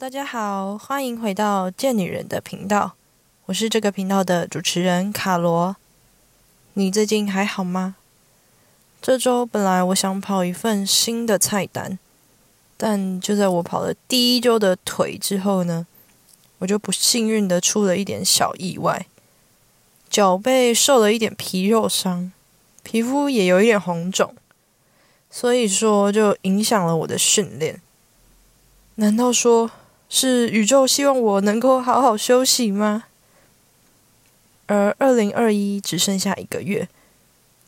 大家好，欢迎回到贱女人的频道，我是这个频道的主持人卡罗。你最近还好吗？这周本来我想跑一份新的菜单，但就在我跑了第一周的腿之后呢，我就不幸运的出了一点小意外，脚背受了一点皮肉伤，皮肤也有一点红肿，所以说就影响了我的训练。难道说是宇宙希望我能够好好休息吗？而二零二一只剩下一个月，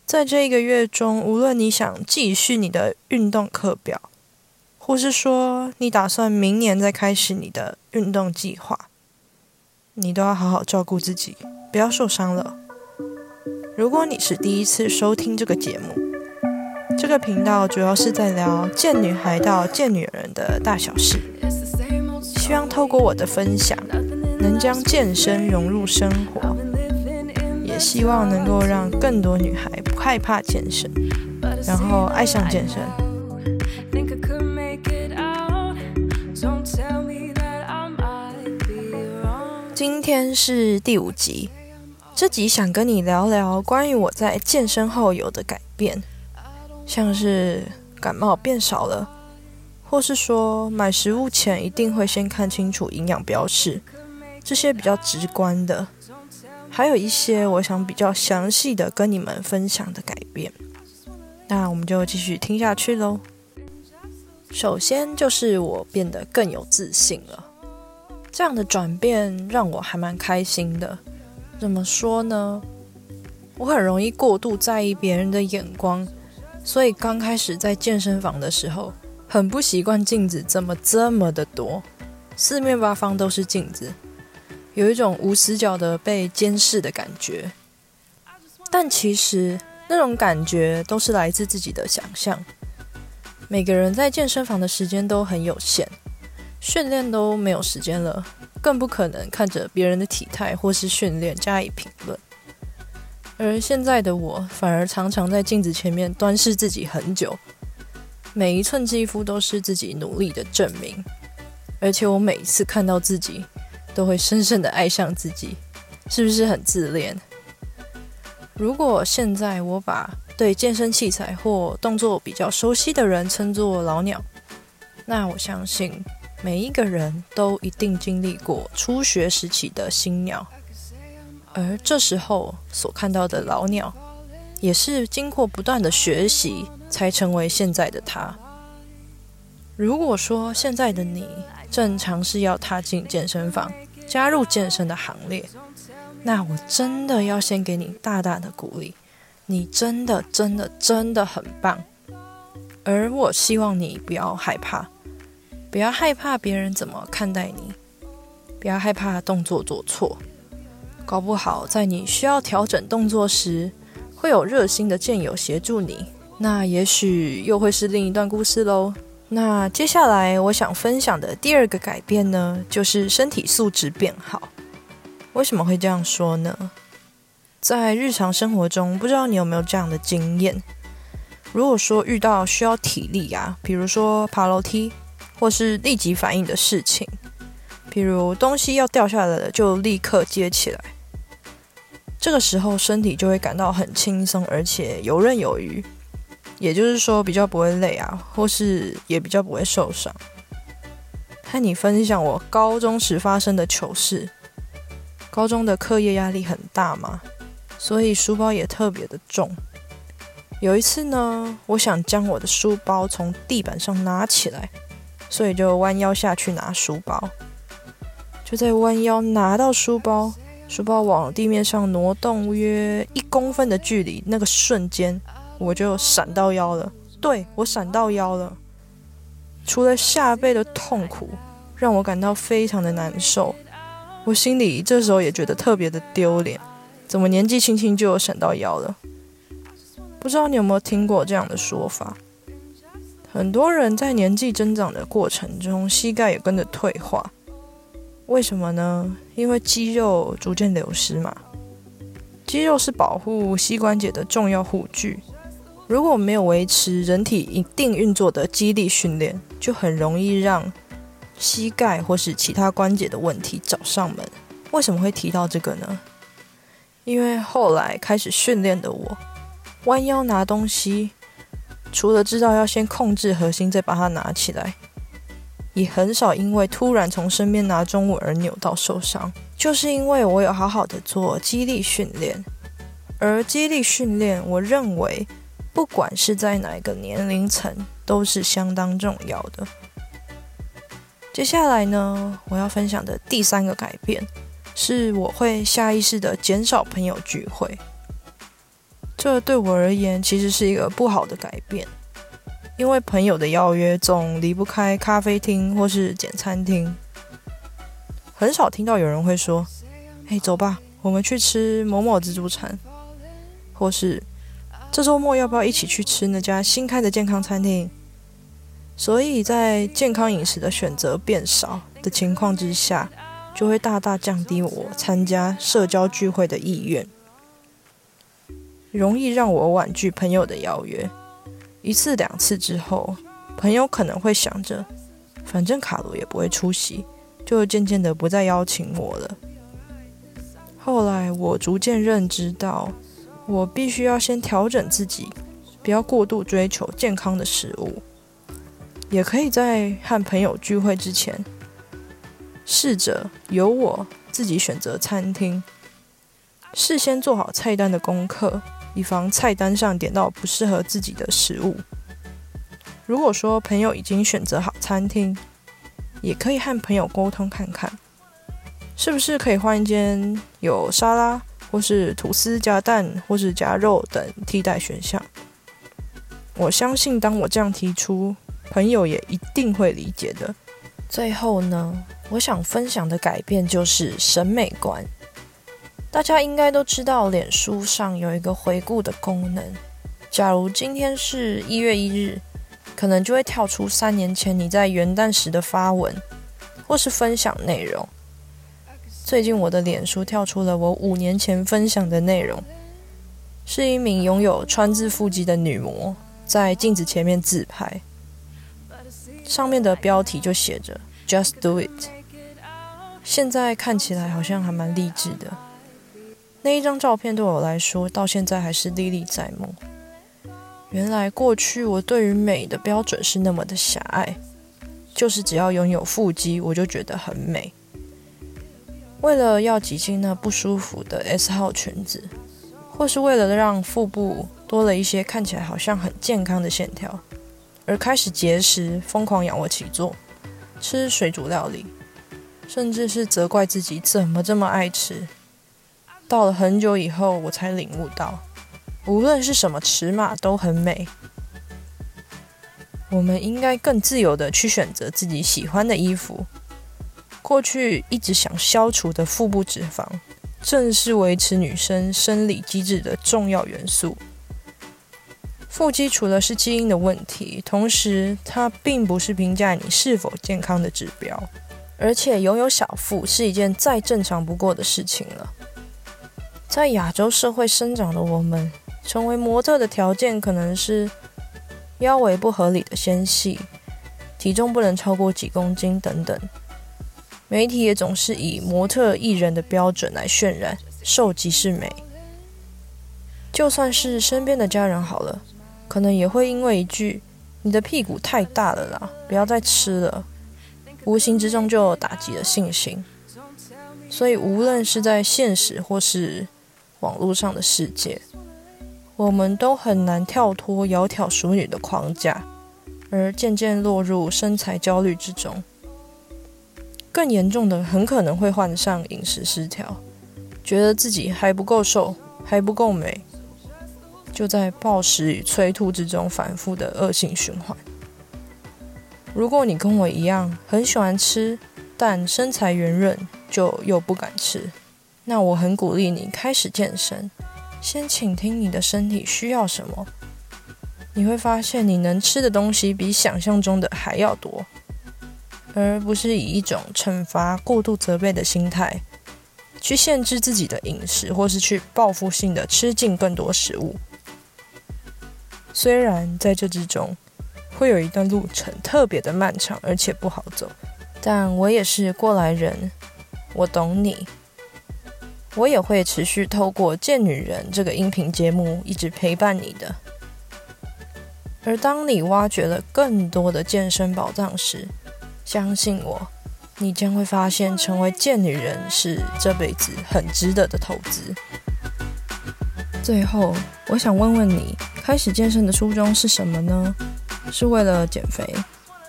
在这一个月中，无论你想继续你的运动课表，或是说你打算明年再开始你的运动计划，你都要好好照顾自己，不要受伤了。如果你是第一次收听这个节目，这个频道主要是在聊贱女孩到贱女人的大小事，希望透过我的分享，能将健身融入生活。也希望能够让更多女孩不害怕健身，然后爱上健身。今天是第五集，这集想跟你聊聊关于我在健身后有的改变，像是感冒变少了，或是说买食物前一定会先看清楚营养标示，这些比较直观的。还有一些我想比较详细的跟你们分享的改变，那我们就继续听下去喽。首先就是我变得更有自信了，这样的转变让我还蛮开心的。怎么说呢？我很容易过度在意别人的眼光，所以刚开始在健身房的时候，很不习惯镜子怎么这么的多，四面八方都是镜子。有一种无死角的被监视的感觉，但其实那种感觉都是来自自己的想象。每个人在健身房的时间都很有限，训练都没有时间了，更不可能看着别人的体态或是训练加以评论。而现在的我，反而常常在镜子前面端视自己很久，每一寸肌肤都是自己努力的证明。而且我每一次看到自己。都会深深的爱上自己，是不是很自恋？如果现在我把对健身器材或动作比较熟悉的人称作老鸟，那我相信每一个人都一定经历过初学时期的新鸟，而这时候所看到的老鸟，也是经过不断的学习才成为现在的他。如果说现在的你正尝试要踏进健身房，加入健身的行列，那我真的要先给你大大的鼓励，你真的真的真的很棒。而我希望你不要害怕，不要害怕别人怎么看待你，不要害怕动作做错，搞不好在你需要调整动作时，会有热心的健友协助你，那也许又会是另一段故事喽。那接下来我想分享的第二个改变呢，就是身体素质变好。为什么会这样说呢？在日常生活中，不知道你有没有这样的经验？如果说遇到需要体力啊，比如说爬楼梯，或是立即反应的事情，比如东西要掉下来了，就立刻接起来，这个时候身体就会感到很轻松，而且游刃有余。也就是说，比较不会累啊，或是也比较不会受伤。和你分享我高中时发生的糗事。高中的课业压力很大嘛，所以书包也特别的重。有一次呢，我想将我的书包从地板上拿起来，所以就弯腰下去拿书包。就在弯腰拿到书包，书包往地面上挪动约一公分的距离，那个瞬间。我就闪到腰了，对我闪到腰了。除了下背的痛苦，让我感到非常的难受。我心里这时候也觉得特别的丢脸，怎么年纪轻轻就有闪到腰了？不知道你有没有听过这样的说法？很多人在年纪增长的过程中，膝盖也跟着退化。为什么呢？因为肌肉逐渐流失嘛。肌肉是保护膝关节的重要护具。如果没有维持人体一定运作的肌力训练，就很容易让膝盖或是其他关节的问题找上门。为什么会提到这个呢？因为后来开始训练的我，弯腰拿东西，除了知道要先控制核心再把它拿起来，也很少因为突然从身边拿重物而扭到受伤。就是因为我有好好的做肌力训练，而肌力训练，我认为不管是在哪一个年龄层，都是相当重要的。接下来呢，我要分享的第三个改变。是我会下意识的减少朋友聚会，这对我而言其实是一个不好的改变，因为朋友的邀约总离不开咖啡厅或是简餐厅，很少听到有人会说：“哎，走吧，我们去吃某某自助餐，或是这周末要不要一起去吃那家新开的健康餐厅？”所以在健康饮食的选择变少的情况之下。就会大大降低我参加社交聚会的意愿，容易让我婉拒朋友的邀约。一次两次之后，朋友可能会想着，反正卡罗也不会出席，就渐渐的不再邀请我了。后来我逐渐认知到，我必须要先调整自己，不要过度追求健康的食物，也可以在和朋友聚会之前。试着由我自己选择餐厅，事先做好菜单的功课，以防菜单上点到不适合自己的食物。如果说朋友已经选择好餐厅，也可以和朋友沟通看看，是不是可以换一间有沙拉或是吐司加蛋或是加肉等替代选项。我相信，当我这样提出，朋友也一定会理解的。最后呢？我想分享的改变就是审美观。大家应该都知道，脸书上有一个回顾的功能。假如今天是一月一日，可能就会跳出三年前你在元旦时的发文，或是分享内容。最近我的脸书跳出了我五年前分享的内容，是一名拥有川字腹肌的女模在镜子前面自拍，上面的标题就写着 “Just Do It”。现在看起来好像还蛮励志的。那一张照片对我来说，到现在还是历历在目。原来过去我对于美的标准是那么的狭隘，就是只要拥有腹肌，我就觉得很美。为了要挤进那不舒服的 S 号裙子，或是为了让腹部多了一些看起来好像很健康的线条，而开始节食、疯狂仰卧起坐、吃水煮料理。甚至是责怪自己怎么这么爱吃。到了很久以后，我才领悟到，无论是什么尺码都很美。我们应该更自由的去选择自己喜欢的衣服。过去一直想消除的腹部脂肪，正是维持女生生理机制的重要元素。腹肌除了是基因的问题，同时它并不是评价你是否健康的指标。而且拥有小腹是一件再正常不过的事情了。在亚洲社会生长的我们，成为模特的条件可能是腰围不合理的纤细，体重不能超过几公斤等等。媒体也总是以模特艺人的标准来渲染瘦即是美。就算是身边的家人好了，可能也会因为一句“你的屁股太大了啦，不要再吃了”。无形之中就打击了信心，所以无论是在现实或是网络上的世界，我们都很难跳脱窈窕淑女的框架，而渐渐落入身材焦虑之中。更严重的，很可能会患上饮食失调，觉得自己还不够瘦，还不够美，就在暴食与催吐之中反复的恶性循环。如果你跟我一样很喜欢吃，但身材圆润就又不敢吃，那我很鼓励你开始健身，先倾听你的身体需要什么。你会发现你能吃的东西比想象中的还要多，而不是以一种惩罚、过度责备的心态去限制自己的饮食，或是去报复性的吃进更多食物。虽然在这之中，会有一段路程特别的漫长，而且不好走，但我也是过来人，我懂你。我也会持续透过《贱女人》这个音频节目一直陪伴你的。而当你挖掘了更多的健身宝藏时，相信我，你将会发现成为贱女人是这辈子很值得的投资。最后，我想问问你，开始健身的初衷是什么呢？是为了减肥、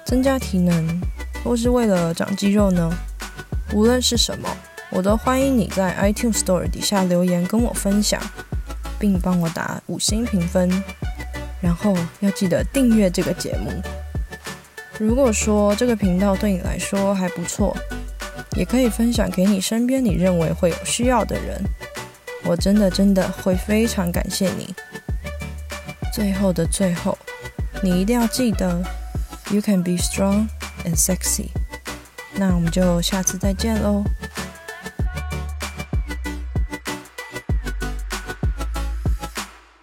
增加体能，或是为了长肌肉呢？无论是什么。我都欢迎你在 iTunes Store 底下留言跟我分享，并帮我打五星评分，然后要记得订阅这个节目。如果说这个频道对你来说还不错，也可以分享给你身边你认为会有需要的人，我真的真的会非常感谢你。最后的最后，你一定要记得，You can be strong and sexy。那我们就下次再见喽。